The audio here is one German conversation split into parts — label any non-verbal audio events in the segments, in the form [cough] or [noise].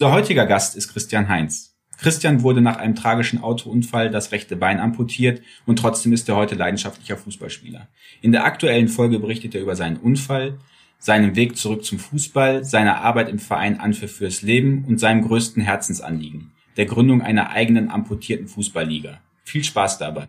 Unser heutiger Gast ist Christian Heinz. Christian wurde nach einem tragischen Autounfall das rechte Bein amputiert und trotzdem ist er heute leidenschaftlicher Fußballspieler. In der aktuellen Folge berichtet er über seinen Unfall, seinen Weg zurück zum Fußball, seine Arbeit im Verein Anpfiff fürs Leben und seinem größten Herzensanliegen, der Gründung einer eigenen amputierten Fußballliga. Viel Spaß dabei.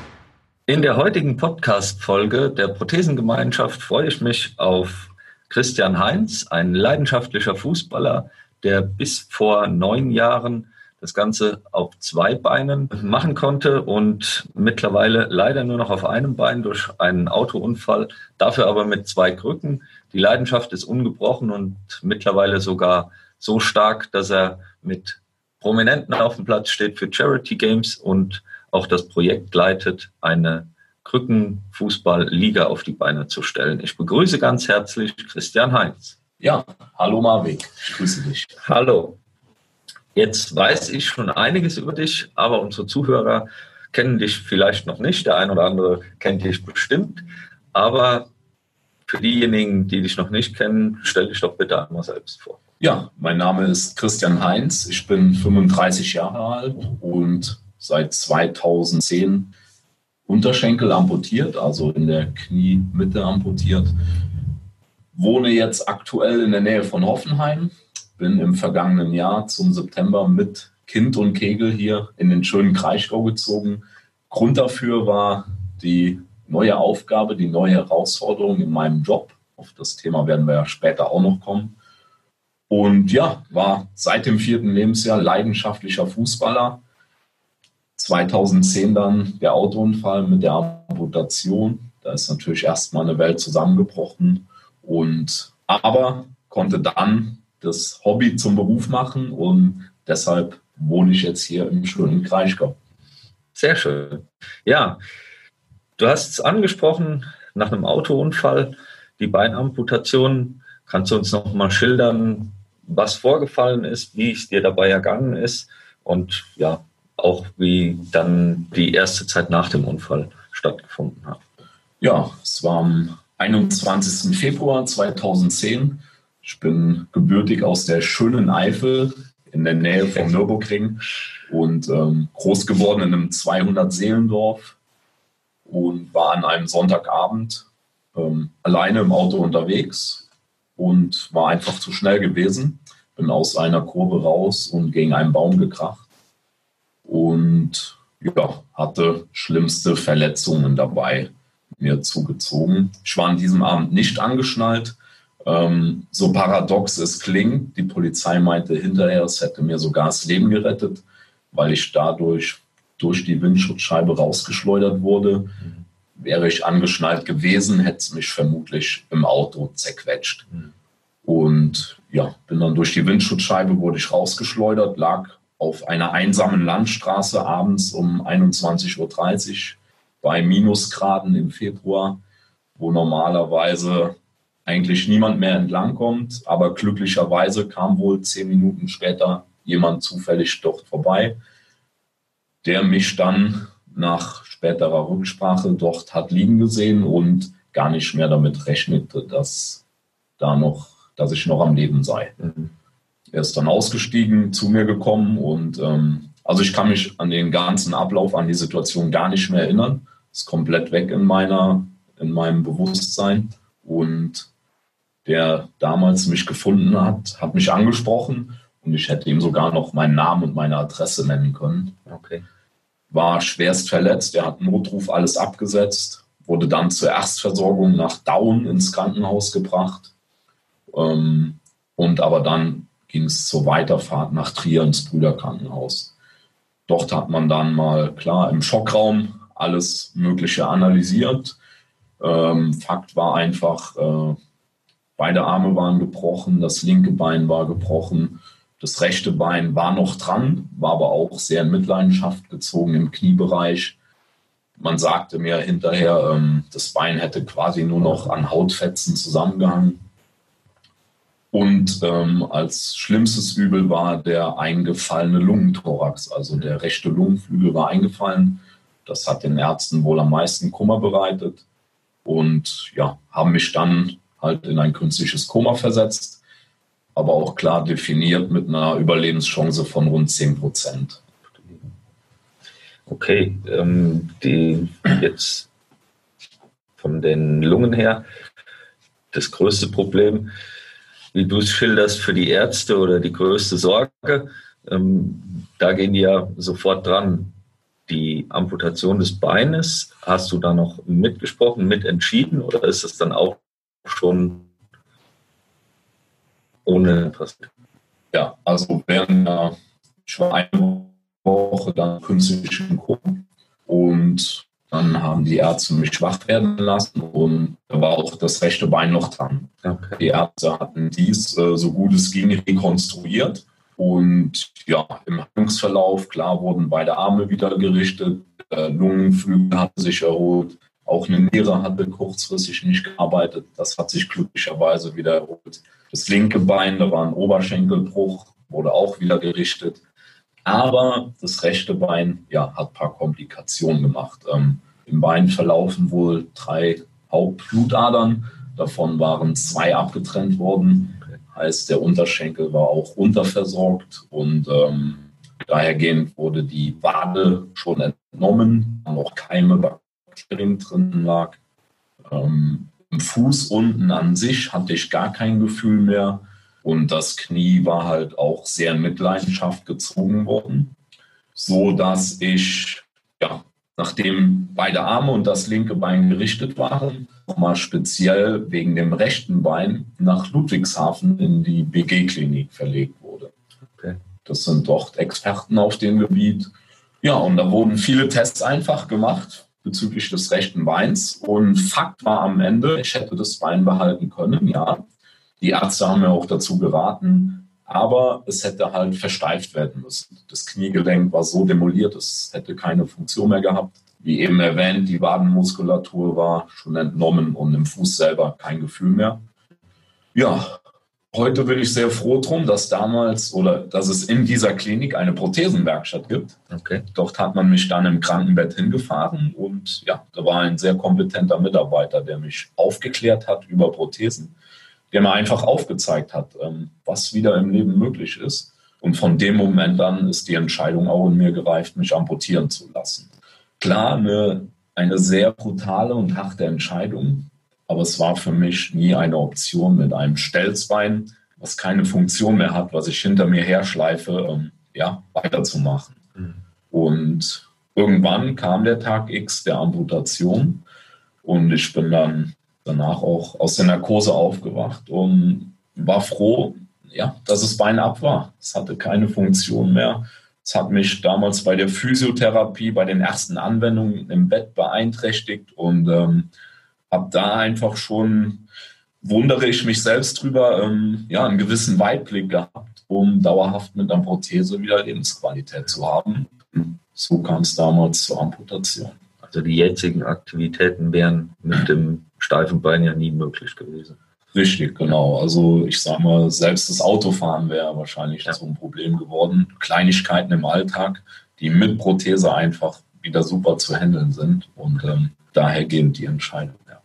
In der heutigen Podcast-Folge der Prothesengemeinschaft freue ich mich auf Christian Heinz, ein leidenschaftlicher Fußballer, der bis vor neun Jahren das Ganze auf zwei Beinen machen konnte und mittlerweile leider nur noch auf einem Bein durch einen Autounfall, dafür aber mit zwei Krücken. Die Leidenschaft ist ungebrochen und mittlerweile sogar so stark, dass er mit Prominenten auf dem Platz steht für Charity Games und auch das Projekt leitet, eine Krückenfußball-Liga auf die Beine zu stellen. Ich begrüße ganz herzlich Christian Heinz. Ja, hallo Marvin, ich grüße dich. Hallo. Jetzt weiß ich schon einiges über dich, aber unsere Zuhörer kennen dich vielleicht noch nicht. Der ein oder andere kennt dich bestimmt. Aber für diejenigen, die dich noch nicht kennen, stell dich doch bitte einmal selbst vor. Ja, mein Name ist Christian Heinz. Ich bin 35 Jahre alt und seit 2010 Unterschenkel amputiert, also in der Kniemitte amputiert. Wohne jetzt aktuell in der Nähe von Hoffenheim. Bin im vergangenen Jahr zum September mit Kind und Kegel hier in den schönen Kraichgau gezogen. Grund dafür war die neue Aufgabe, die neue Herausforderung in meinem Job. Auf das Thema werden wir ja später auch noch kommen. Und ja, war seit dem vierten Lebensjahr leidenschaftlicher Fußballer 2010 dann der Autounfall mit der Amputation. Da ist natürlich erstmal eine Welt zusammengebrochen. Und aber konnte dann das Hobby zum Beruf machen und deshalb wohne ich jetzt hier im schönen Kraichgau. Sehr schön. Ja, du hast es angesprochen, nach einem Autounfall, die Beinamputation. Kannst du uns noch mal schildern, was vorgefallen ist, wie es dir dabei ergangen ist und ja, auch wie dann die erste Zeit nach dem Unfall stattgefunden hat. Ja, es war am 21. Februar 2010. Ich bin gebürtig aus der schönen Eifel in der Nähe vom [laughs] Nürburgring und ähm, groß geworden in einem 200-Seelendorf und war an einem Sonntagabend ähm, alleine im Auto unterwegs und war einfach zu schnell gewesen. Bin aus einer Kurve raus und gegen einen Baum gekracht und ja, hatte schlimmste Verletzungen dabei mir zugezogen. Ich war an diesem Abend nicht angeschnallt. Ähm, so paradox es klingt, die Polizei meinte hinterher, es hätte mir sogar das Leben gerettet, weil ich dadurch durch die Windschutzscheibe rausgeschleudert wurde. Wäre ich angeschnallt gewesen, hätte es mich vermutlich im Auto zerquetscht. Mhm. Und ja, bin dann durch die Windschutzscheibe, wurde ich rausgeschleudert, lag auf einer einsamen Landstraße abends um 21.30 Uhr bei Minusgraden im Februar, wo normalerweise eigentlich niemand mehr entlangkommt. Aber glücklicherweise kam wohl zehn Minuten später jemand zufällig dort vorbei, der mich dann nach späterer Rücksprache dort hat liegen gesehen und gar nicht mehr damit rechnete, dass da noch, dass ich noch am Leben sei. Mhm. Er ist dann ausgestiegen, zu mir gekommen und ähm, also ich kann mich an den ganzen Ablauf, an die Situation gar nicht mehr erinnern. Ist komplett weg in meiner, in meinem Bewusstsein. Und der damals mich gefunden hat, hat mich angesprochen und ich hätte ihm sogar noch meinen Namen und meine Adresse nennen können. Okay. War schwerst verletzt, er hat Notruf alles abgesetzt, wurde dann zur Erstversorgung nach Daun ins Krankenhaus gebracht ähm, und aber dann ging es zur Weiterfahrt nach Trier ins Brüderkrankenhaus. Dort hat man dann mal klar im Schockraum alles Mögliche analysiert. Ähm, Fakt war einfach, äh, beide Arme waren gebrochen, das linke Bein war gebrochen. Das rechte Bein war noch dran, war aber auch sehr in Mitleidenschaft gezogen im Kniebereich. Man sagte mir hinterher, ähm, das Bein hätte quasi nur noch an Hautfetzen zusammengehangen. Und ähm, als schlimmstes Übel war der eingefallene Lungenthorax, also der rechte Lungenflügel war eingefallen. Das hat den Ärzten wohl am meisten Kummer bereitet und ja, haben mich dann halt in ein künstliches Koma versetzt, aber auch klar definiert mit einer Überlebenschance von rund 10 Prozent. Okay, ähm, die jetzt von den Lungen her das größte Problem, wie du es schilderst, für die Ärzte oder die größte Sorge, ähm, da gehen die ja sofort dran. Die Amputation des Beines, hast du da noch mitgesprochen, mitentschieden oder ist es dann auch schon ohne passiert? Ja, also während der eine Woche dann künstlichen Kuchen. Und dann haben die Ärzte mich schwach werden lassen und da war auch das rechte Bein noch dran. Okay. Die Ärzte hatten dies äh, so gut es ging rekonstruiert. Und ja, im Handlungsverlauf, klar, wurden beide Arme wieder gerichtet, äh, Lungenflügel hatten sich erholt, auch eine Niere hatte kurzfristig nicht gearbeitet. Das hat sich glücklicherweise wieder erholt. Das linke Bein, da war ein Oberschenkelbruch, wurde auch wieder gerichtet. Aber das rechte Bein ja, hat ein paar Komplikationen gemacht. Ähm, Im Bein verlaufen wohl drei Hauptblutadern. Davon waren zwei abgetrennt worden. Heißt, der Unterschenkel war auch unterversorgt und ähm, dahergehend wurde die Wade schon entnommen, noch Keime, Bakterien drin lag. Ähm, Im Fuß unten an sich hatte ich gar kein Gefühl mehr. Und das Knie war halt auch sehr in Mitleidenschaft gezogen worden, so dass ich, ja, nachdem beide Arme und das linke Bein gerichtet waren, nochmal speziell wegen dem rechten Bein nach Ludwigshafen in die BG-Klinik verlegt wurde. Okay. Das sind dort Experten auf dem Gebiet. Ja, und da wurden viele Tests einfach gemacht bezüglich des rechten Beins. Und Fakt war am Ende, ich hätte das Bein behalten können, ja. Die Ärzte haben ja auch dazu geraten, aber es hätte halt versteift werden müssen. Das Kniegelenk war so demoliert, es hätte keine Funktion mehr gehabt. Wie eben erwähnt, die Wadenmuskulatur war schon entnommen und im Fuß selber kein Gefühl mehr. Ja, heute bin ich sehr froh drum, dass damals oder dass es in dieser Klinik eine Prothesenwerkstatt gibt. Okay. Dort hat man mich dann im Krankenbett hingefahren und ja, da war ein sehr kompetenter Mitarbeiter, der mich aufgeklärt hat über Prothesen der mir einfach aufgezeigt hat, ähm, was wieder im Leben möglich ist. Und von dem Moment an ist die Entscheidung auch in mir gereift, mich amputieren zu lassen. Klar, eine, eine sehr brutale und harte Entscheidung, aber es war für mich nie eine Option mit einem Stelzbein, was keine Funktion mehr hat, was ich hinter mir herschleife, ähm, ja, weiterzumachen. Mhm. Und irgendwann kam der Tag X der Amputation und ich bin dann danach auch aus der Narkose aufgewacht und war froh, ja, dass es Bein ab war. Es hatte keine Funktion mehr. Es hat mich damals bei der Physiotherapie, bei den ersten Anwendungen im Bett beeinträchtigt und ähm, habe da einfach schon, wundere ich mich selbst drüber, ähm, ja, einen gewissen Weitblick gehabt, um dauerhaft mit einer Prothese wieder Lebensqualität zu haben. So kam es damals zur Amputation. Also die jetzigen Aktivitäten wären mit dem steifen Bein ja nie möglich gewesen. Richtig, genau. Also ich sage mal, selbst das Autofahren wäre wahrscheinlich ja. so ein Problem geworden. Kleinigkeiten im Alltag, die mit Prothese einfach wieder super zu handeln sind. Und ähm, daher gehen die Entscheidung. Ja.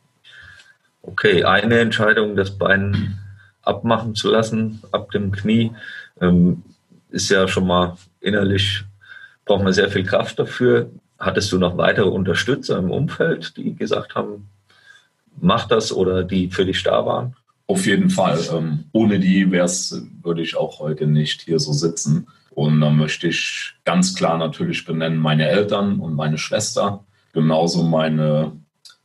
Okay, eine Entscheidung, das Bein abmachen zu lassen, ab dem Knie, ähm, ist ja schon mal innerlich, braucht man sehr viel Kraft dafür. Hattest du noch weitere Unterstützer im Umfeld, die gesagt haben, macht das oder die für dich da waren? Auf jeden Fall. Ähm, ohne die wär's, würde ich auch heute nicht hier so sitzen. Und dann möchte ich ganz klar natürlich benennen meine Eltern und meine Schwester, genauso meine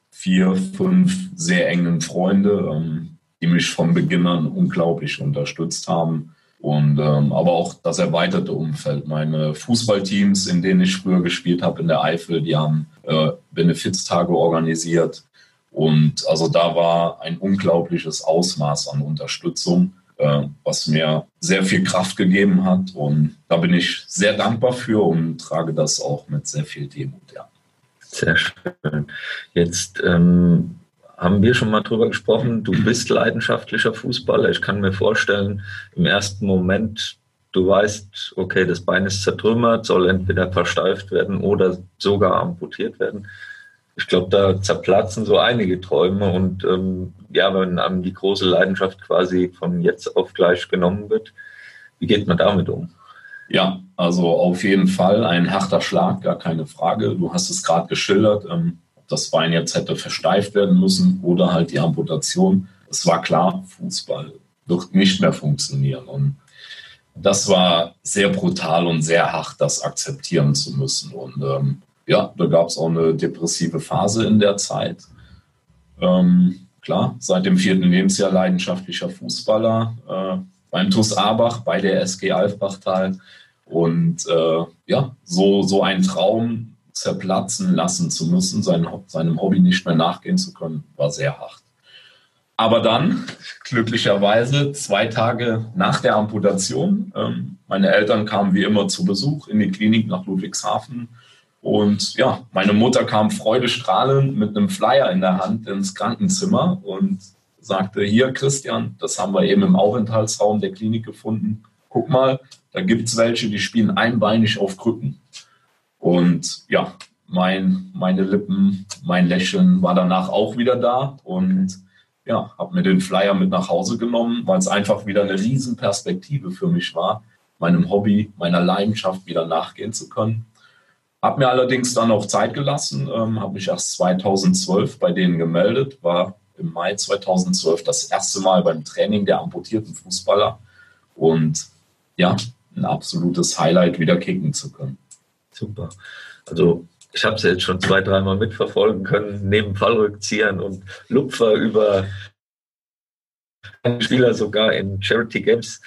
vier, fünf sehr engen Freunde, ähm, die mich von Beginn an unglaublich unterstützt haben. Und ähm, aber auch das erweiterte Umfeld. Meine Fußballteams, in denen ich früher gespielt habe in der Eifel, die haben äh, Benefiztage organisiert. Und also da war ein unglaubliches Ausmaß an Unterstützung. äh, was mir sehr viel Kraft gegeben hat. Und da bin ich sehr dankbar für und trage das auch mit sehr viel Demut. Ja. Sehr schön. Jetzt ähm, haben wir schon mal drüber gesprochen. Du bist leidenschaftlicher Fußballer. Ich kann mir vorstellen, im ersten Moment, du weißt, okay, das Bein ist zertrümmert, soll entweder versteift werden oder sogar amputiert werden. Ich glaube, da zerplatzen so einige Träume und ähm, ja, wenn einem die große Leidenschaft quasi von jetzt auf gleich genommen wird, wie geht man damit um? Ja, also auf jeden Fall ein harter Schlag, gar keine Frage. Du hast es gerade geschildert. Ähm, das Bein jetzt hätte versteift werden müssen oder halt die Amputation. Es war klar, Fußball wird nicht mehr funktionieren. Und das war sehr brutal und sehr hart, das akzeptieren zu müssen. Und ähm, ja, da gab es auch eine depressive Phase in der Zeit. Ähm, klar, seit dem vierten Lebensjahr leidenschaftlicher Fußballer äh, beim TuS Abach, bei der SG Alfbachtal. Und äh, ja, so, so ein Traum zerplatzen lassen zu müssen, sein, seinem Hobby nicht mehr nachgehen zu können, war sehr hart. Aber dann, [laughs] glücklicherweise, zwei Tage nach der Amputation, ähm, meine Eltern kamen wie immer zu Besuch in die Klinik nach Ludwigshafen. Und ja, meine Mutter kam freudestrahlend mit einem Flyer in der Hand ins Krankenzimmer und sagte, hier Christian, das haben wir eben im Aufenthaltsraum der Klinik gefunden. Guck mal, da gibt es welche, die spielen einbeinig auf Krücken. Und ja, mein, meine Lippen, mein Lächeln war danach auch wieder da und ja, habe mir den Flyer mit nach Hause genommen, weil es einfach wieder eine Riesenperspektive für mich war, meinem Hobby, meiner Leidenschaft wieder nachgehen zu können. Habe mir allerdings dann auch Zeit gelassen, ähm, habe mich erst 2012 bei denen gemeldet, war im Mai 2012 das erste Mal beim Training der amputierten Fußballer und ja, ein absolutes Highlight, wieder kicken zu können. Super. Also ich habe es jetzt schon zwei, dreimal mitverfolgen können, neben Fallrückziehern und Lupfer über Spieler sogar in Charity Games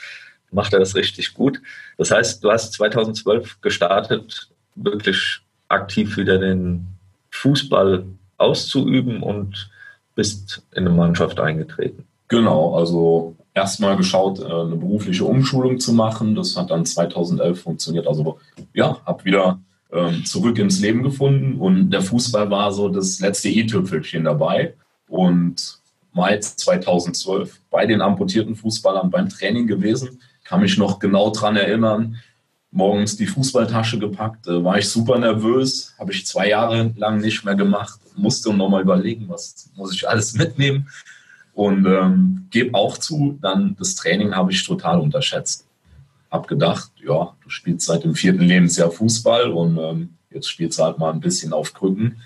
macht er das richtig gut. Das heißt, du hast 2012 gestartet, wirklich aktiv wieder den Fußball auszuüben und bist in eine Mannschaft eingetreten. Genau, also erstmal geschaut, äh, eine berufliche Umschulung zu machen. Das hat dann 2011 funktioniert. Also ja, habe wieder ähm, zurück ins Leben gefunden und der Fußball war so das letzte i-Tüpfelchen dabei. Und Mai 2012 bei den amputierten Fußballern beim Training gewesen, kann mich noch genau daran erinnern. Morgens die Fußballtasche gepackt, äh, war ich super nervös, habe ich zwei Jahre lang nicht mehr gemacht, musste nochmal überlegen, was muss ich alles mitnehmen. Und ähm, gebe auch zu, dann das Training habe ich total unterschätzt. Hab gedacht, ja, du spielst seit dem vierten Lebensjahr Fußball und ähm, jetzt spielst du halt mal ein bisschen auf Krücken.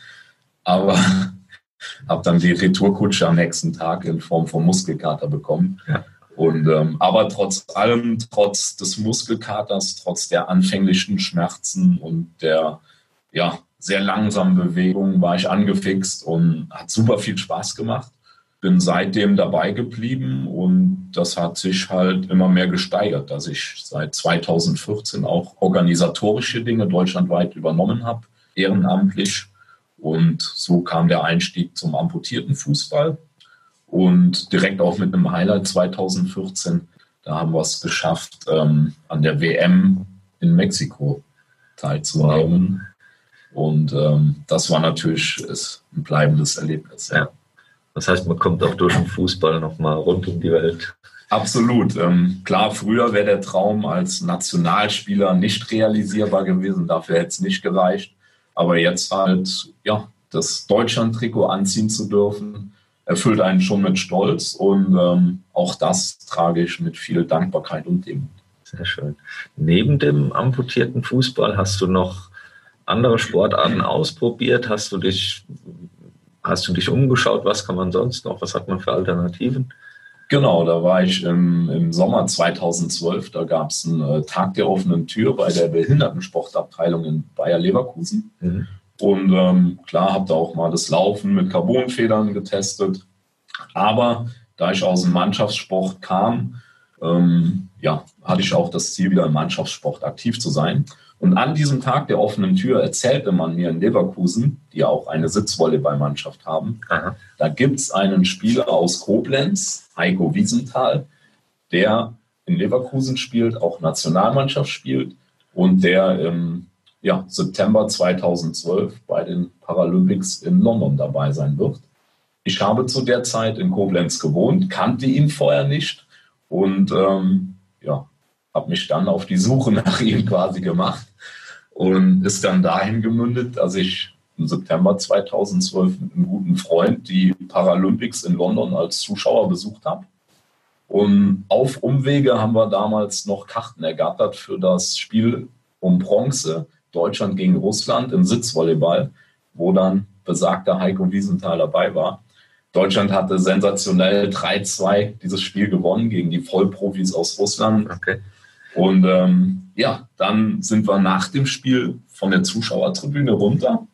Aber [laughs] habe dann die Retourkutsche am nächsten Tag in Form von Muskelkater bekommen. Ja. Und, ähm, aber trotz allem, trotz des Muskelkaters, trotz der anfänglichen Schmerzen und der ja, sehr langsamen Bewegung war ich angefixt und hat super viel Spaß gemacht bin seitdem dabei geblieben und das hat sich halt immer mehr gesteigert, dass ich seit 2014 auch organisatorische Dinge deutschlandweit übernommen habe, ehrenamtlich. Und so kam der Einstieg zum amputierten Fußball und direkt auch mit einem Highlight 2014. Da haben wir es geschafft, ähm, an der WM in Mexiko teilzunehmen. Und ähm, das war natürlich ein bleibendes Erlebnis. Ja. Das heißt, man kommt auch durch den Fußball nochmal rund um die Welt. Absolut. Ähm, klar, früher wäre der Traum als Nationalspieler nicht realisierbar gewesen. Dafür hätte es nicht gereicht. Aber jetzt halt, ja, das Deutschland-Trikot anziehen zu dürfen, erfüllt einen schon mit Stolz. Und ähm, auch das trage ich mit viel Dankbarkeit und Demut. Sehr schön. Neben dem amputierten Fußball hast du noch andere Sportarten ausprobiert? Hast du dich Hast du dich umgeschaut? Was kann man sonst noch? Was hat man für Alternativen? Genau, da war ich im, im Sommer 2012. Da gab es einen äh, Tag der offenen Tür bei der Behindertensportabteilung in Bayer Leverkusen. Mhm. Und ähm, klar, habe da auch mal das Laufen mit Carbonfedern getestet. Aber da ich aus dem Mannschaftssport kam, ähm, ja, hatte ich auch das Ziel, wieder im Mannschaftssport aktiv zu sein. Und an diesem Tag der offenen Tür erzählte man mir in Leverkusen, die ja auch eine Sitzvolleyballmannschaft haben, Aha. da gibt es einen Spieler aus Koblenz, Heiko Wiesenthal, der in Leverkusen spielt, auch Nationalmannschaft spielt und der im ja, September 2012 bei den Paralympics in London dabei sein wird. Ich habe zu der Zeit in Koblenz gewohnt, kannte ihn vorher nicht und ähm, ja, habe mich dann auf die Suche nach ihm quasi gemacht und ist dann dahin gemündet, dass ich im September 2012 mit einem guten Freund die Paralympics in London als Zuschauer besucht habe. Und auf Umwege haben wir damals noch Karten ergattert für das Spiel um Bronze Deutschland gegen Russland im Sitzvolleyball, wo dann besagter Heiko Wiesenthal dabei war. Deutschland hatte sensationell 3-2 dieses Spiel gewonnen gegen die Vollprofis aus Russland. Okay. Und ähm, ja, dann sind wir nach dem Spiel von der Zuschauertribüne runter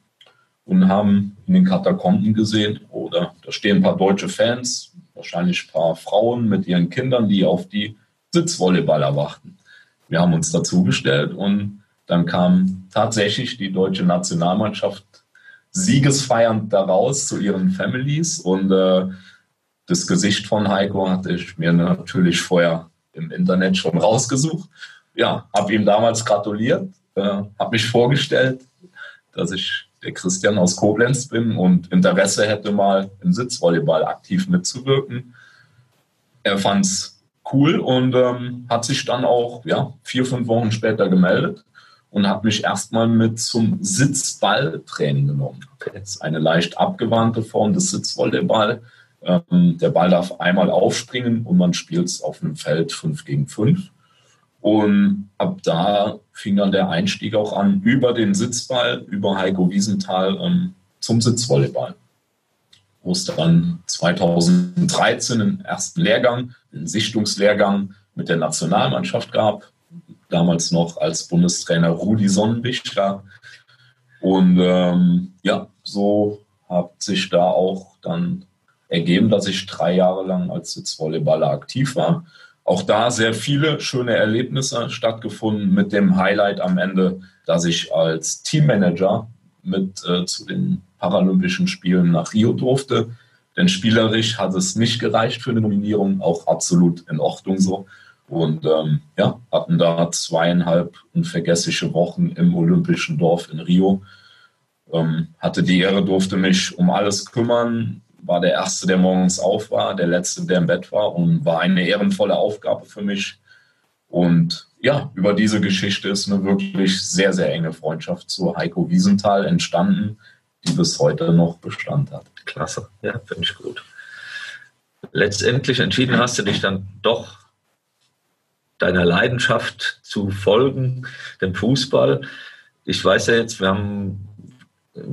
und haben in den Katakomben gesehen, oder da stehen ein paar deutsche Fans, wahrscheinlich ein paar Frauen mit ihren Kindern, die auf die Sitzvolleyballer warten. Wir haben uns dazugestellt und dann kam tatsächlich die deutsche Nationalmannschaft siegesfeiernd daraus zu ihren Families und äh, das Gesicht von Heiko hatte ich mir natürlich vorher im Internet schon rausgesucht. Ja, habe ihm damals gratuliert, äh, habe mich vorgestellt, dass ich der Christian aus Koblenz bin und Interesse hätte, mal im Sitzvolleyball aktiv mitzuwirken. Er fand es cool und ähm, hat sich dann auch ja, vier, fünf Wochen später gemeldet und hat mich erstmal mit zum Sitzballtraining genommen. Das ist eine leicht abgewandte Form des Sitzvolleyball. Ähm, der Ball darf einmal aufspringen und man spielt es auf einem Feld 5 gegen 5. Und ab da fing dann der Einstieg auch an über den Sitzball, über Heiko Wiesenthal ähm, zum Sitzvolleyball. Wo es dann 2013 einen ersten Lehrgang, einen Sichtungslehrgang mit der Nationalmannschaft gab. Damals noch als Bundestrainer Rudi Sonnenbichter. Und ähm, ja, so hat sich da auch dann ergeben, dass ich drei Jahre lang als Sitzvolleyballer aktiv war auch da sehr viele schöne Erlebnisse stattgefunden mit dem Highlight am Ende, dass ich als Teammanager mit äh, zu den Paralympischen Spielen nach Rio durfte. Denn spielerisch hat es nicht gereicht für eine Nominierung, auch absolut in Ordnung so. Und ähm, ja, hatten da zweieinhalb unvergessliche Wochen im Olympischen Dorf in Rio. Ähm, hatte die Ehre, durfte mich um alles kümmern, war der Erste, der morgens auf war, der Letzte, der im Bett war und war eine ehrenvolle Aufgabe für mich. Und ja, über diese Geschichte ist eine wirklich sehr, sehr enge Freundschaft zu Heiko Wiesenthal entstanden, die bis heute noch Bestand hat. Klasse, ja, finde ich gut. Letztendlich entschieden hast du dich dann doch deiner Leidenschaft zu folgen, dem Fußball. Ich weiß ja jetzt, wir haben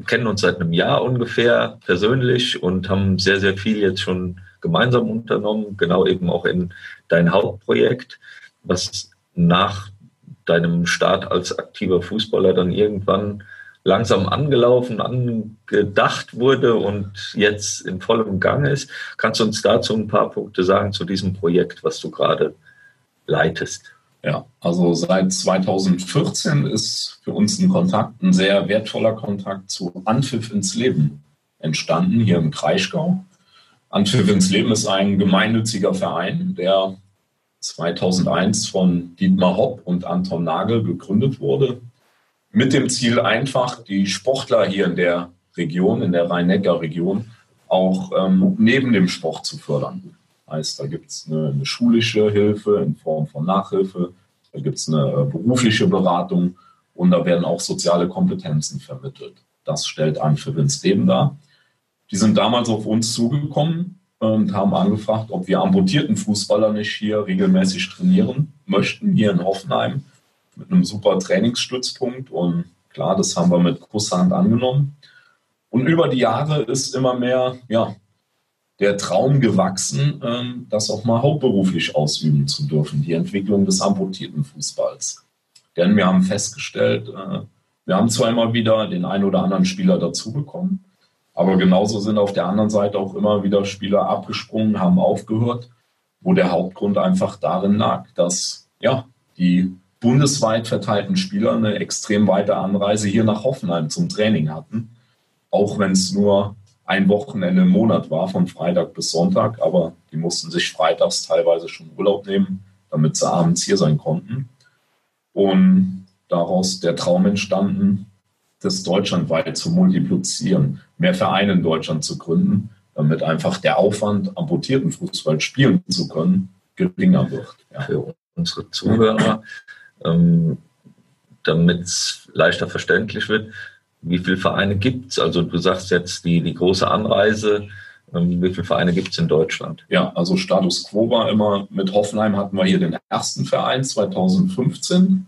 kennen uns seit einem Jahr ungefähr persönlich und haben sehr, sehr viel jetzt schon gemeinsam unternommen, genau eben auch in dein Hauptprojekt, was nach deinem Start als aktiver Fußballer dann irgendwann langsam angelaufen, angedacht wurde und jetzt in vollem Gang ist. Kannst du uns dazu ein paar Punkte sagen zu diesem Projekt, was du gerade leitest? Ja, also seit 2014 ist für uns ein Kontakt, ein sehr wertvoller Kontakt zu Anpfiff ins Leben entstanden, hier im Kraichgau. Anpfiff ins Leben ist ein gemeinnütziger Verein, der 2001 von Dietmar Hopp und Anton Nagel gegründet wurde, mit dem Ziel einfach, die Sportler hier in der Region, in der Rhein-Neckar-Region, auch ähm, neben dem Sport zu fördern. Heißt, da gibt es eine, eine, schulische Hilfe in Form von Nachhilfe, da gibt es eine äh, berufliche Beratung und da werden auch soziale Kompetenzen vermittelt. Das stellt an für Vince Leben dar. Die sind damals auf uns zugekommen und haben angefragt, ob wir amputierten Fußballer nicht hier regelmäßig trainieren möchten, hier in Hoffenheim, mit einem super Trainingsstützpunkt. Und klar, das haben wir mit Kusshand angenommen. Und über die Jahre ist immer mehr ja, der Traum gewachsen, ähm, das auch mal hauptberuflich ausüben zu dürfen, die Entwicklung des amputierten Fußballs. Denn wir haben festgestellt, äh, wir haben zwar immer wieder den einen oder anderen Spieler dazubekommen, aber genauso sind auf der anderen Seite auch immer wieder Spieler abgesprungen, haben aufgehört, wo der Hauptgrund einfach darin lag, dass ja, die bundesweit verteilten Spieler eine extrem weite Anreise hier nach Hoffenheim zum Training hatten, auch wenn es nur ein Wochenende im Monat war, von Freitag bis Sonntag, aber die mussten sich freitags teilweise schon Urlaub nehmen, damit sie abends hier sein konnten. Und daraus der Traum entstanden, das deutschlandweit zu multiplizieren, mehr Vereine in Deutschland zu gründen, damit einfach der Aufwand, amputierten Fußball spielen zu können, geringer wird. Ja. Für unsere Zuhörer, ähm, damit es leichter verständlich wird, wie viele Vereine gibt es? Also du sagst jetzt die, die große Anreise, ähm, wie viele Vereine gibt es in Deutschland? Ja, also Status Quo war immer, mit Hoffenheim hatten wir hier den ersten Verein 2015.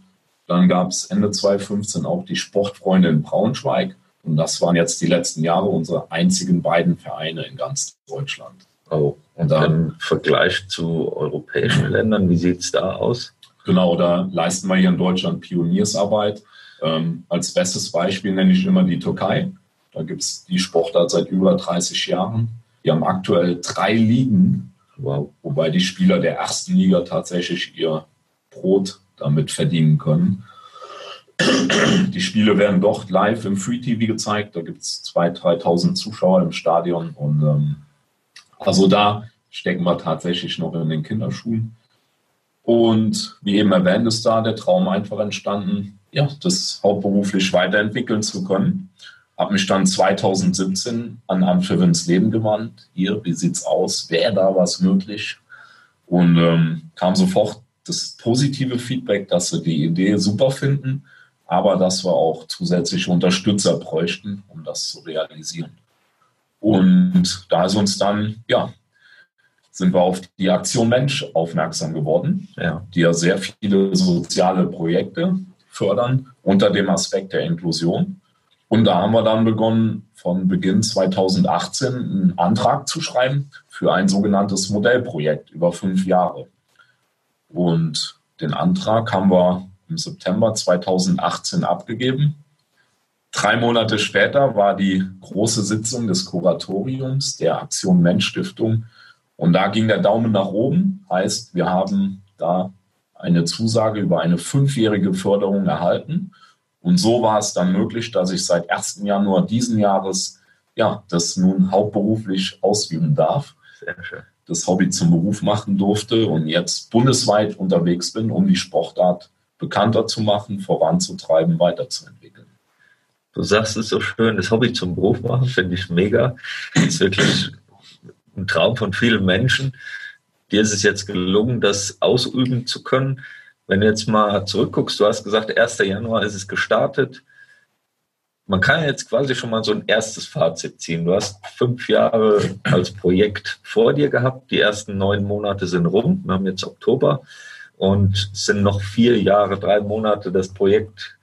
Dann gab es Ende 2015 auch die Sportfreunde in Braunschweig. Und das waren jetzt die letzten Jahre unsere einzigen beiden Vereine in ganz Deutschland. Oh, und dann im Vergleich zu europäischen Ländern, wie sieht es da aus? Genau, da leisten wir hier in Deutschland Pioniersarbeit. Ähm, als bestes Beispiel nenne ich immer die Türkei. Da gibt es die Sportart seit über 30 Jahren. Die haben aktuell drei Ligen, wobei die Spieler der ersten Liga tatsächlich ihr Brot damit verdienen können. Die Spiele werden dort live im Free TV gezeigt. Da gibt es 2.000, 3.000 Zuschauer im Stadion. Und ähm, also da stecken wir tatsächlich noch in den Kinderschuhen. Und wie eben erwähnt, ist da der Traum einfach entstanden, ja, das hauptberuflich weiterentwickeln zu können. Habe mich dann 2017 an Amt für ins Leben gewandt. Hier, wie sieht's aus? Wäre da was möglich? Und ähm, kam sofort das positive Feedback, dass sie die Idee super finden, aber dass wir auch zusätzliche Unterstützer bräuchten, um das zu realisieren. Und da ist uns dann, ja, sind wir auf die Aktion Mensch aufmerksam geworden, ja. die ja sehr viele soziale Projekte fördern unter dem Aspekt der Inklusion. Und da haben wir dann begonnen, von Beginn 2018 einen Antrag zu schreiben für ein sogenanntes Modellprojekt über fünf Jahre. Und den Antrag haben wir im September 2018 abgegeben. Drei Monate später war die große Sitzung des Kuratoriums der Aktion Mensch Stiftung. Und da ging der Daumen nach oben. Heißt, wir haben da eine Zusage über eine fünfjährige Förderung erhalten. Und so war es dann möglich, dass ich seit 1. Januar diesen Jahres ja, das nun hauptberuflich ausüben darf. Sehr schön. Das Hobby zum Beruf machen durfte und jetzt bundesweit unterwegs bin, um die Sportart bekannter zu machen, voranzutreiben, weiterzuentwickeln. Du sagst es so schön, das Hobby zum Beruf machen, finde ich mega. Das ist wirklich ein Traum von vielen Menschen dir ist es jetzt gelungen, das ausüben zu können. Wenn du jetzt mal zurückguckst, du hast gesagt, 1. Januar ist es gestartet. Man kann jetzt quasi schon mal so ein erstes Fazit ziehen. Du hast fünf Jahre als Projekt vor dir gehabt. Die ersten neun Monate sind rum. Wir haben jetzt Oktober und es sind noch vier Jahre, drei Monate das Projekt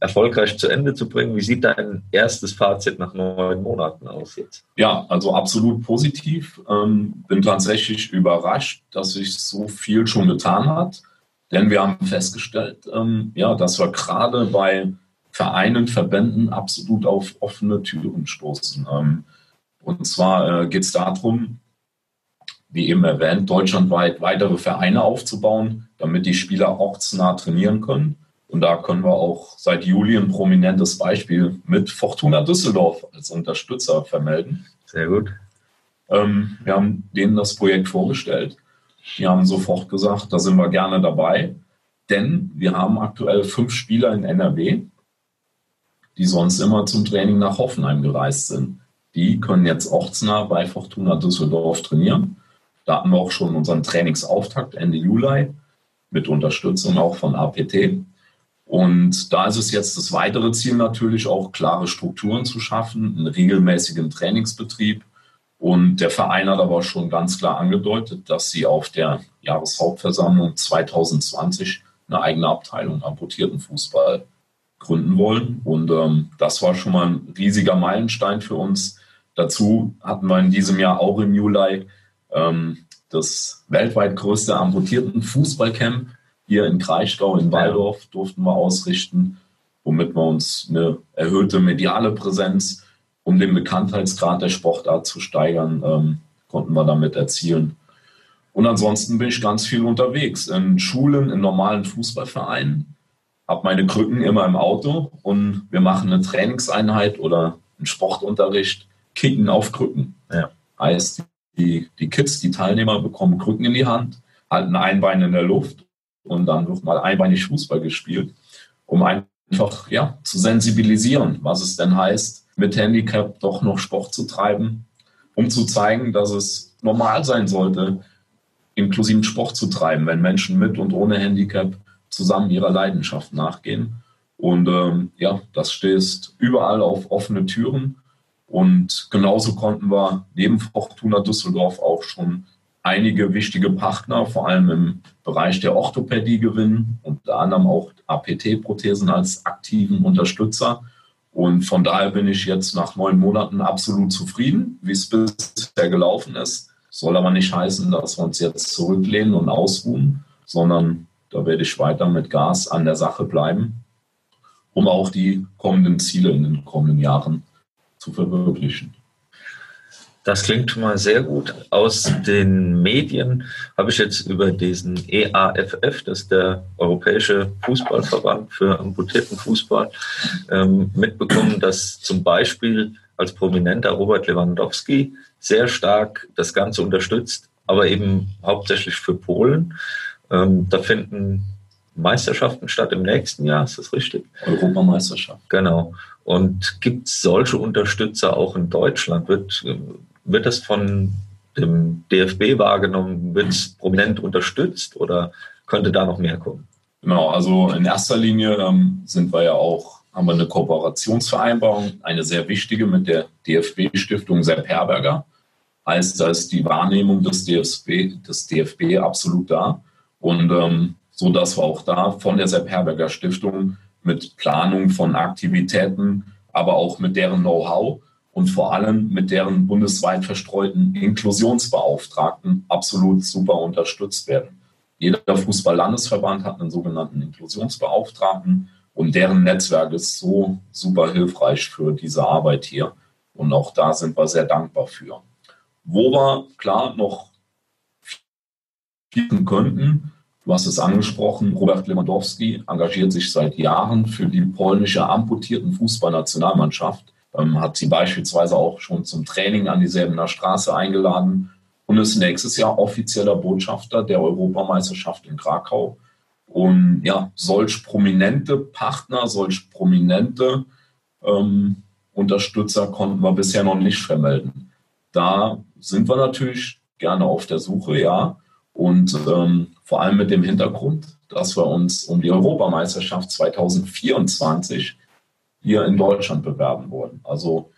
erfolgreich zu Ende zu bringen. Wie sieht dein erstes Fazit nach neun Monaten aus jetzt? Ja, also absolut positiv. Ähm, bin tatsächlich überrascht, dass sich so viel schon getan hat. Denn wir haben festgestellt, ähm, ja, dass wir gerade bei Vereinen, Verbänden absolut auf offene Türen stoßen. Ähm, und zwar äh, geht es darum, wie eben erwähnt, deutschlandweit weitere Vereine aufzubauen, damit die Spieler ortsnah trainieren können und da können wir auch seit Juli ein prominentes Beispiel mit Fortuna Düsseldorf als Unterstützer vermelden. Sehr gut. Ähm, wir haben denen das Projekt vorgestellt. Die haben sofort gesagt, da sind wir gerne dabei, denn wir haben aktuell fünf Spieler in NRW, die sonst immer zum Training nach Hoffenheim gereist sind. Die können jetzt ortsnah bei Fortuna Düsseldorf trainieren. Da hatten wir auch schon unseren Trainingsauftakt Ende Juli mit Unterstützung auch von APT. Und da ist es jetzt das weitere Ziel natürlich auch, klare Strukturen zu schaffen, einen regelmäßigen Trainingsbetrieb. Und der Verein hat aber schon ganz klar angedeutet, dass sie auf der Jahreshauptversammlung 2020 eine eigene Abteilung amputierten Fußball gründen wollen. Und ähm, das war schon mal ein riesiger Meilenstein für uns. Dazu hatten wir in diesem Jahr auch im Juli ähm, das weltweit größte amputierten Fußballcamp hier in Kraichgau, in Waldorf durften wir ausrichten, womit wir uns eine erhöhte mediale Präsenz, um den Bekanntheitsgrad der Sportart zu steigern, ähm, konnten wir damit erzielen. Und ansonsten bin ich ganz viel unterwegs in Schulen, in normalen Fußballvereinen, habe meine Krücken immer im Auto und wir machen eine Trainingseinheit oder einen Sportunterricht Kicken auf Krücken. Ja. Heißt, die, die Kids, die Teilnehmer bekommen Krücken in die Hand, halten ein Bein in der Luft und dann wird mal einbeinig Fußball gespielt, um einfach ja, zu sensibilisieren, was es denn heißt, mit Handicap doch noch Sport zu treiben, um zu zeigen, dass es normal sein sollte, inklusiven Sport zu treiben, wenn Menschen mit und ohne Handicap zusammen ihrer Leidenschaft nachgehen. Und ähm, ja, das stößt überall auf offene Türen. Und genauso konnten wir neben Fortuna Düsseldorf auch schon einige wichtige Partner, vor allem im Bereich der Orthopädie gewinnen, unter anderem auch APT-Prothesen als aktiven Unterstützer. Und von daher bin ich jetzt nach neun Monaten absolut zufrieden, wie es bisher gelaufen ist. Soll aber nicht heißen, dass wir uns jetzt zurücklehnen und ausruhen, sondern da werde ich weiter mit Gas an der Sache bleiben, um auch die kommenden Ziele in den kommenden Jahren zu verwirklichen. Das klingt schon mal sehr gut. Aus den Medien habe ich jetzt über diesen EAFF, das ist der Europäische Fußballverband für amputierten Fußball, ähm, mitbekommen, dass zum Beispiel als prominenter Robert Lewandowski sehr stark das Ganze unterstützt, aber eben hauptsächlich für Polen. Ähm, da finden Meisterschaften statt im nächsten Jahr, ist das richtig? Europameisterschaft. Genau. Und gibt es solche Unterstützer auch in Deutschland? Wird, wird das von dem DFB wahrgenommen? Wird es prominent unterstützt oder könnte da noch mehr kommen? Genau, also in erster Linie ähm, sind wir ja auch, haben wir eine Kooperationsvereinbarung, eine sehr wichtige mit der DFB-Stiftung Sepp Herberger. Heißt, da ist die Wahrnehmung des DFB, des DFB absolut da. Und ähm, so dass wir auch da von der Sepp Herberger Stiftung mit Planung von Aktivitäten, aber auch mit deren Know-how und vor allem mit deren bundesweit verstreuten Inklusionsbeauftragten absolut super unterstützt werden. Jeder Fußball-Landesverband hat einen sogenannten Inklusionsbeauftragten und deren Netzwerk ist so super hilfreich für diese Arbeit hier. Und auch da sind wir sehr dankbar für. Wo wir klar noch bieten könnten, Du hast es angesprochen, Robert Lewandowski engagiert sich seit Jahren für die polnische amputierten Fußballnationalmannschaft, ähm, hat sie beispielsweise auch schon zum Training an die Säbener Straße eingeladen und ist nächstes Jahr offizieller Botschafter der Europameisterschaft in Krakau. Und ja, solch prominente Partner, solch prominente ähm, Unterstützer konnten wir bisher noch nicht vermelden. Da sind wir natürlich gerne auf der Suche, ja. Und ähm, vor allem mit dem Hintergrund, dass wir uns um die Europameisterschaft 2024 hier in Deutschland bewerben wollen. Also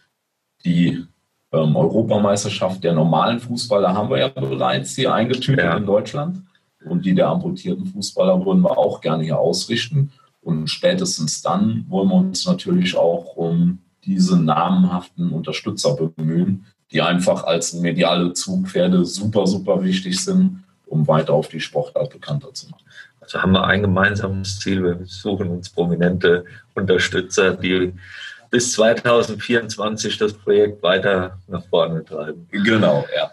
die ähm, Europameisterschaft der normalen Fußballer haben wir ja bereits hier eingetütet ja. in Deutschland. Und die der amputierten Fußballer würden wir auch gerne hier ausrichten. Und spätestens dann wollen wir uns natürlich auch um diese namhaften Unterstützer bemühen, die einfach als mediale Zugpferde super, super wichtig sind um weiter auf die Sportart bekannter zu machen. Also haben wir ein gemeinsames Ziel. Wir suchen uns prominente Unterstützer, die bis 2024 das Projekt weiter nach vorne treiben. Genau, ja.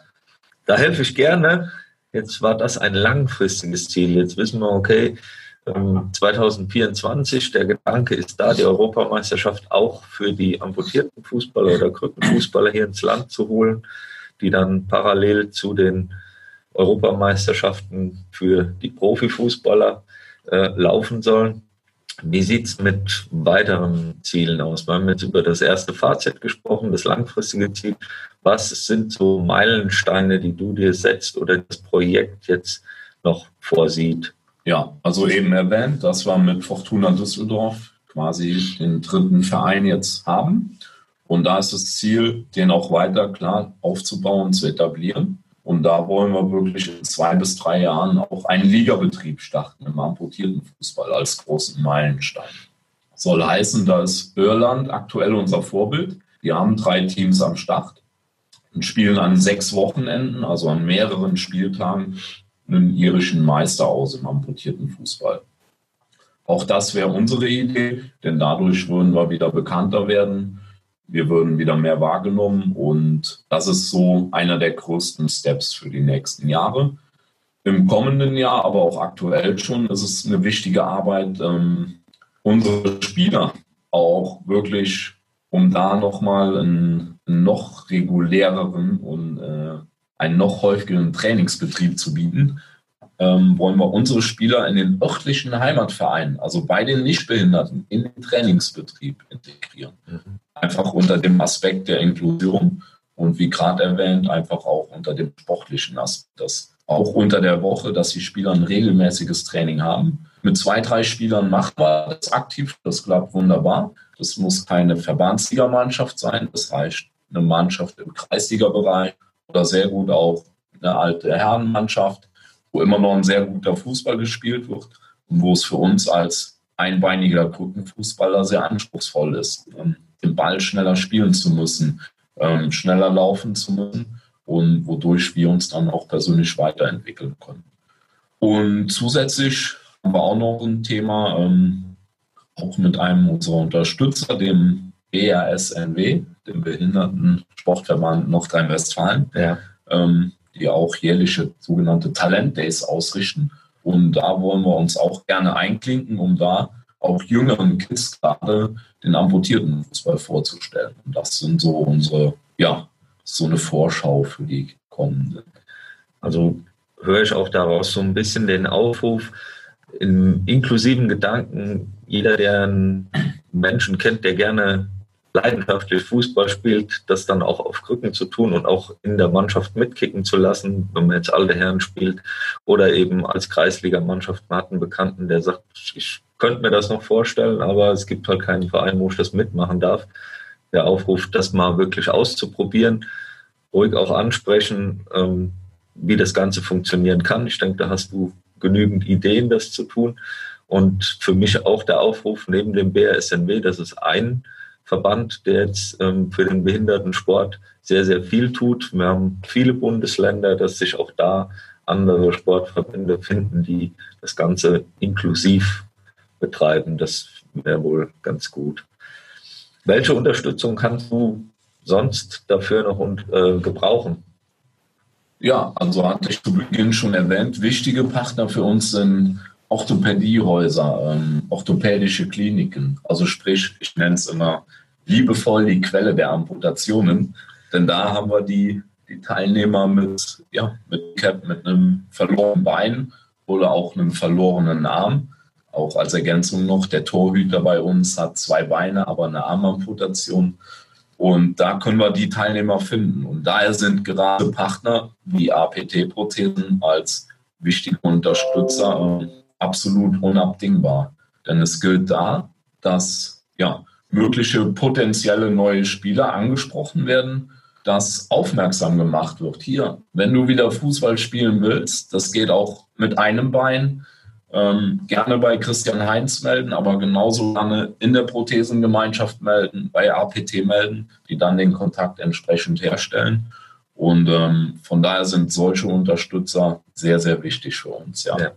Da helfe ich gerne. Jetzt war das ein langfristiges Ziel. Jetzt wissen wir, okay, 2024, ähm, der Gedanke ist da, die Europameisterschaft auch für die amputierten Fußballer oder Krückenfußballer hier ins Land zu holen, die dann parallel zu den Europameisterschaften für die Profifußballer äh, laufen sollen. Wie sieht es mit weiteren Zielen aus? Wir haben jetzt über das erste Fazit gesprochen, das langfristige Ziel. Was sind so Meilensteine, die du dir setzt oder das Projekt jetzt noch vorsieht? Ja, also eben erwähnt, dass wir mit Fortuna Düsseldorf quasi den dritten Verein jetzt haben. Und da ist das Ziel, den auch weiter klar aufzubauen, zu etablieren. Und da wollen wir wirklich in zwei bis drei Jahren auch einen Ligabetrieb starten im amputierten Fußball als großen Meilenstein. Soll heißen, da ist Irland aktuell unser Vorbild. Die haben drei Teams am Start und spielen an sechs Wochenenden, also an mehreren Spieltagen, einen irischen Meister aus im amputierten Fußball. Auch das wäre unsere Idee, denn dadurch würden wir wieder bekannter werden wir würden wieder mehr wahrgenommen und das ist so einer der größten Steps für die nächsten Jahre. Im kommenden Jahr, aber auch aktuell schon, ist es eine wichtige Arbeit, ähm, unsere Spieler auch wirklich um da nochmal einen, noch reguläreren und äh, einen noch häufigeren Trainingsbetrieb zu bieten, ähm, wollen wir unsere Spieler in den örtlichen Heimatvereinen, also bei den Nichtbehinderten, in den Trainingsbetrieb integrieren. Mhm. Einfach unter dem Aspekt der Inklusion und wie gerade erwähnt, einfach auch unter dem sportlichen Aspekt, dass auch unter der Woche, dass die Spieler ein regelmäßiges Training haben. Mit zwei, drei Spielern machen wir das aktiv, das klappt wunderbar. Das muss keine Verbandsligamannschaft sein, das reicht eine Mannschaft im Kreisliga-Bereich oder sehr gut auch eine alte Herrenmannschaft, wo immer noch ein sehr guter Fußball gespielt wird und wo es für uns als einbeiniger Brückenfußballer sehr anspruchsvoll ist, ähm, den Ball schneller spielen zu müssen, ähm, schneller laufen zu müssen und wodurch wir uns dann auch persönlich weiterentwickeln können. Und zusätzlich haben wir auch noch ein Thema, ähm, auch mit einem unserer Unterstützer, dem BRSNW, dem Behindertensportverband Nordrhein-Westfalen, ja. ähm, die auch jährliche sogenannte Talent Days ausrichten. Und da wollen wir uns auch gerne einklinken, um da auch jüngeren Kids gerade den amputierten Fußball vorzustellen. Und das sind so unsere, ja, so eine Vorschau für die kommenden. Also höre ich auch daraus so ein bisschen den Aufruf, in inklusiven Gedanken, jeder, der einen Menschen kennt, der gerne leidenschaftlich Fußball spielt, das dann auch auf Krücken zu tun und auch in der Mannschaft mitkicken zu lassen, wenn man jetzt alte Herren spielt oder eben als Kreisligamannschaft. Man hat einen Bekannten, der sagt, ich könnte mir das noch vorstellen, aber es gibt halt keinen Verein, wo ich das mitmachen darf. Der Aufruf, das mal wirklich auszuprobieren, ruhig auch ansprechen, ähm, wie das Ganze funktionieren kann. Ich denke, da hast du genügend Ideen, das zu tun. Und für mich auch der Aufruf neben dem BRSNW, das ist ein Verband, der jetzt ähm, für den Behindertensport sehr, sehr viel tut. Wir haben viele Bundesländer, dass sich auch da andere Sportverbände finden, die das Ganze inklusiv betreiben. Das wäre wohl ganz gut. Welche Unterstützung kannst du sonst dafür noch äh, gebrauchen? Ja, also hatte ich zu Beginn schon erwähnt, wichtige Partner für uns sind Orthopädiehäuser, ähm, orthopädische Kliniken. Also sprich, ich nenne es immer liebevoll die Quelle der Amputationen. Denn da haben wir die, die Teilnehmer mit, ja, mit, mit einem verlorenen Bein oder auch einem verlorenen Arm. Auch als Ergänzung noch, der Torhüter bei uns hat zwei Beine, aber eine Armamputation. Und da können wir die Teilnehmer finden. Und daher sind gerade Partner wie APT-Prothesen als wichtige Unterstützer äh, absolut unabdingbar. Denn es gilt da, dass ja, mögliche potenzielle neue Spieler angesprochen werden, dass aufmerksam gemacht wird. Hier, wenn du wieder Fußball spielen willst, das geht auch mit einem Bein. Ähm, gerne bei Christian Heinz melden, aber genauso gerne in der Prothesengemeinschaft melden, bei APT melden, die dann den Kontakt entsprechend herstellen. Und ähm, von daher sind solche Unterstützer sehr, sehr wichtig für uns. Ja. ja.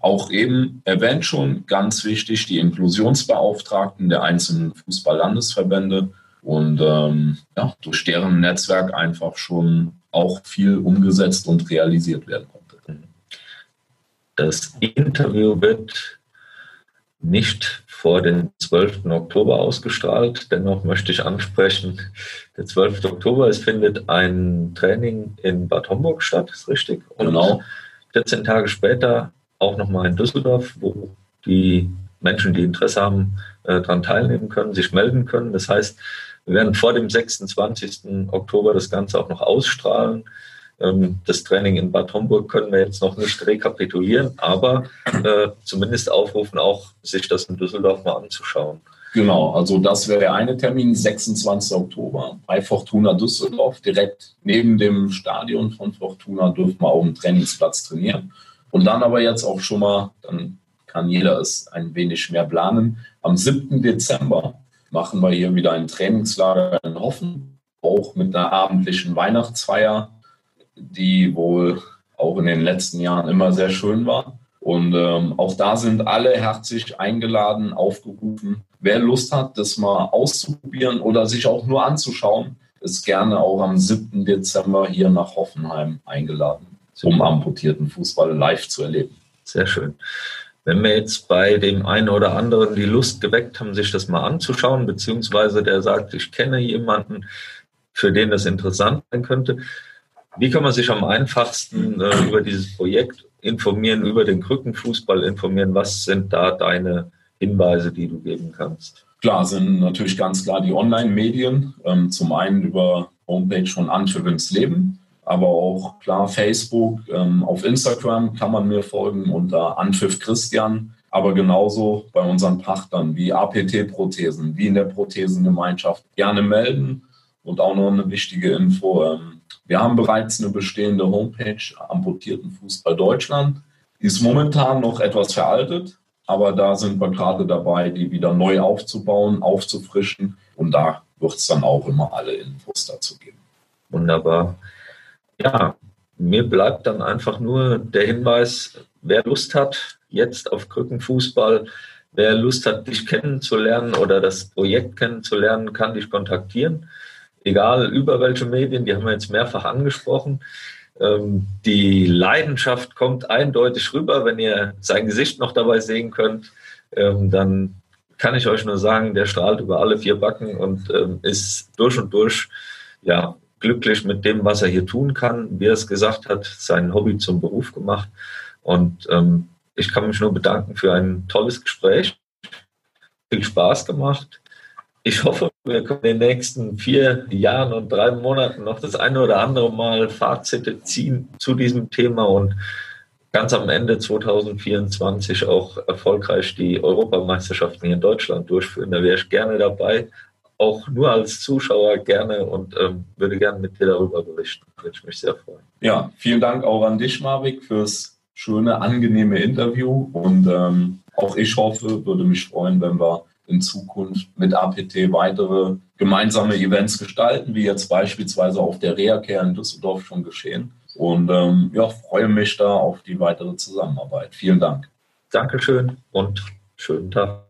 Auch eben erwähnt schon, ganz wichtig, die Inklusionsbeauftragten der einzelnen Fußball-Landesverbände und ähm, ja, durch deren Netzwerk einfach schon auch viel umgesetzt und realisiert werden konnte. Das Interview wird nicht vor dem 12. Oktober ausgestrahlt. Dennoch möchte ich ansprechen, der 12. Oktober, es findet ein Training in Bad Homburg statt, ist richtig? Und genau. 14 Tage später auch nochmal in Düsseldorf, wo die Menschen, die Interesse haben, äh, daran teilnehmen können, sich melden können. Das heißt, wir werden vor dem 26. Oktober das Ganze auch noch ausstrahlen. Ähm, das Training in Bad Homburg können wir jetzt noch nicht rekapitulieren, aber äh, zumindest aufrufen, auch sich das in Düsseldorf mal anzuschauen. Genau, also das wäre der eine Termin, 26. Oktober bei Fortuna Düsseldorf, direkt neben dem Stadion von Fortuna dürfen wir auf dem Trainingsplatz trainieren. Und dann aber jetzt auch schon mal, dann kann jeder es ein wenig mehr planen. Am 7. Dezember machen wir hier wieder ein Trainingslager in Hoffen, auch mit einer abendlichen Weihnachtsfeier, die wohl auch in den letzten Jahren immer sehr schön war. Und ähm, auch da sind alle herzlich eingeladen, aufgerufen. Wer Lust hat, das mal auszuprobieren oder sich auch nur anzuschauen, ist gerne auch am 7. Dezember hier nach Hoffenheim eingeladen um amputierten Fußball live zu erleben. Sehr schön. Wenn wir jetzt bei dem einen oder anderen die Lust geweckt haben, sich das mal anzuschauen, beziehungsweise der sagt, ich kenne jemanden, für den das interessant sein könnte, wie kann man sich am einfachsten äh, über dieses Projekt informieren, über den Krückenfußball informieren? Was sind da deine Hinweise, die du geben kannst? Klar, sind natürlich ganz klar die Online-Medien. Ähm, zum einen über Homepage von Wins Leben, aber auch klar Facebook. Ähm, auf Instagram kann man mir folgen unter Anpfiff Christian. Aber genauso bei unseren Pachtern wie APT-Prothesen, wie in der Prothesengemeinschaft gerne melden. Und auch noch eine wichtige Info. Ähm, wir haben bereits eine bestehende Homepage Amputierten Fußball Deutschland. Die ist momentan noch etwas veraltet, aber da sind wir gerade dabei, die wieder neu aufzubauen, aufzufrischen. Und da wird es dann auch immer alle Infos dazu geben. Wunderbar. Ja, mir bleibt dann einfach nur der Hinweis, wer Lust hat, jetzt auf Krückenfußball, wer Lust hat, dich kennenzulernen oder das Projekt kennenzulernen, kann dich kontaktieren. Egal über welche Medien, die haben wir jetzt mehrfach angesprochen. Ähm, die Leidenschaft kommt eindeutig rüber. Wenn ihr sein Gesicht noch dabei sehen könnt, ähm, dann kann ich euch nur sagen, der strahlt über alle vier Backen und ähm, ist durch und durch ja, glücklich mit dem, was er hier tun kann. Wie er es gesagt hat, sein Hobby zum Beruf gemacht. Und ähm, ich kann mich nur bedanken für ein tolles Gespräch. Viel Spaß gemacht. Ich hoffe, wir können in den nächsten vier Jahren und drei Monaten noch das eine oder andere Mal Fazite ziehen zu diesem Thema und ganz am Ende 2024 auch erfolgreich die Europameisterschaften hier in Deutschland durchführen. Da wäre ich gerne dabei, auch nur als Zuschauer gerne und ähm, würde gerne mit dir darüber berichten. Würde ich mich sehr freuen. Ja, vielen Dank auch an dich, Marvik, fürs schöne, angenehme Interview. Und ähm, auch ich hoffe, würde mich freuen, wenn wir in Zukunft mit APT weitere gemeinsame Events gestalten, wie jetzt beispielsweise auf der Reha-Care in Düsseldorf schon geschehen. Und ähm, ja, freue mich da auf die weitere Zusammenarbeit. Vielen Dank. Dankeschön und schönen Tag.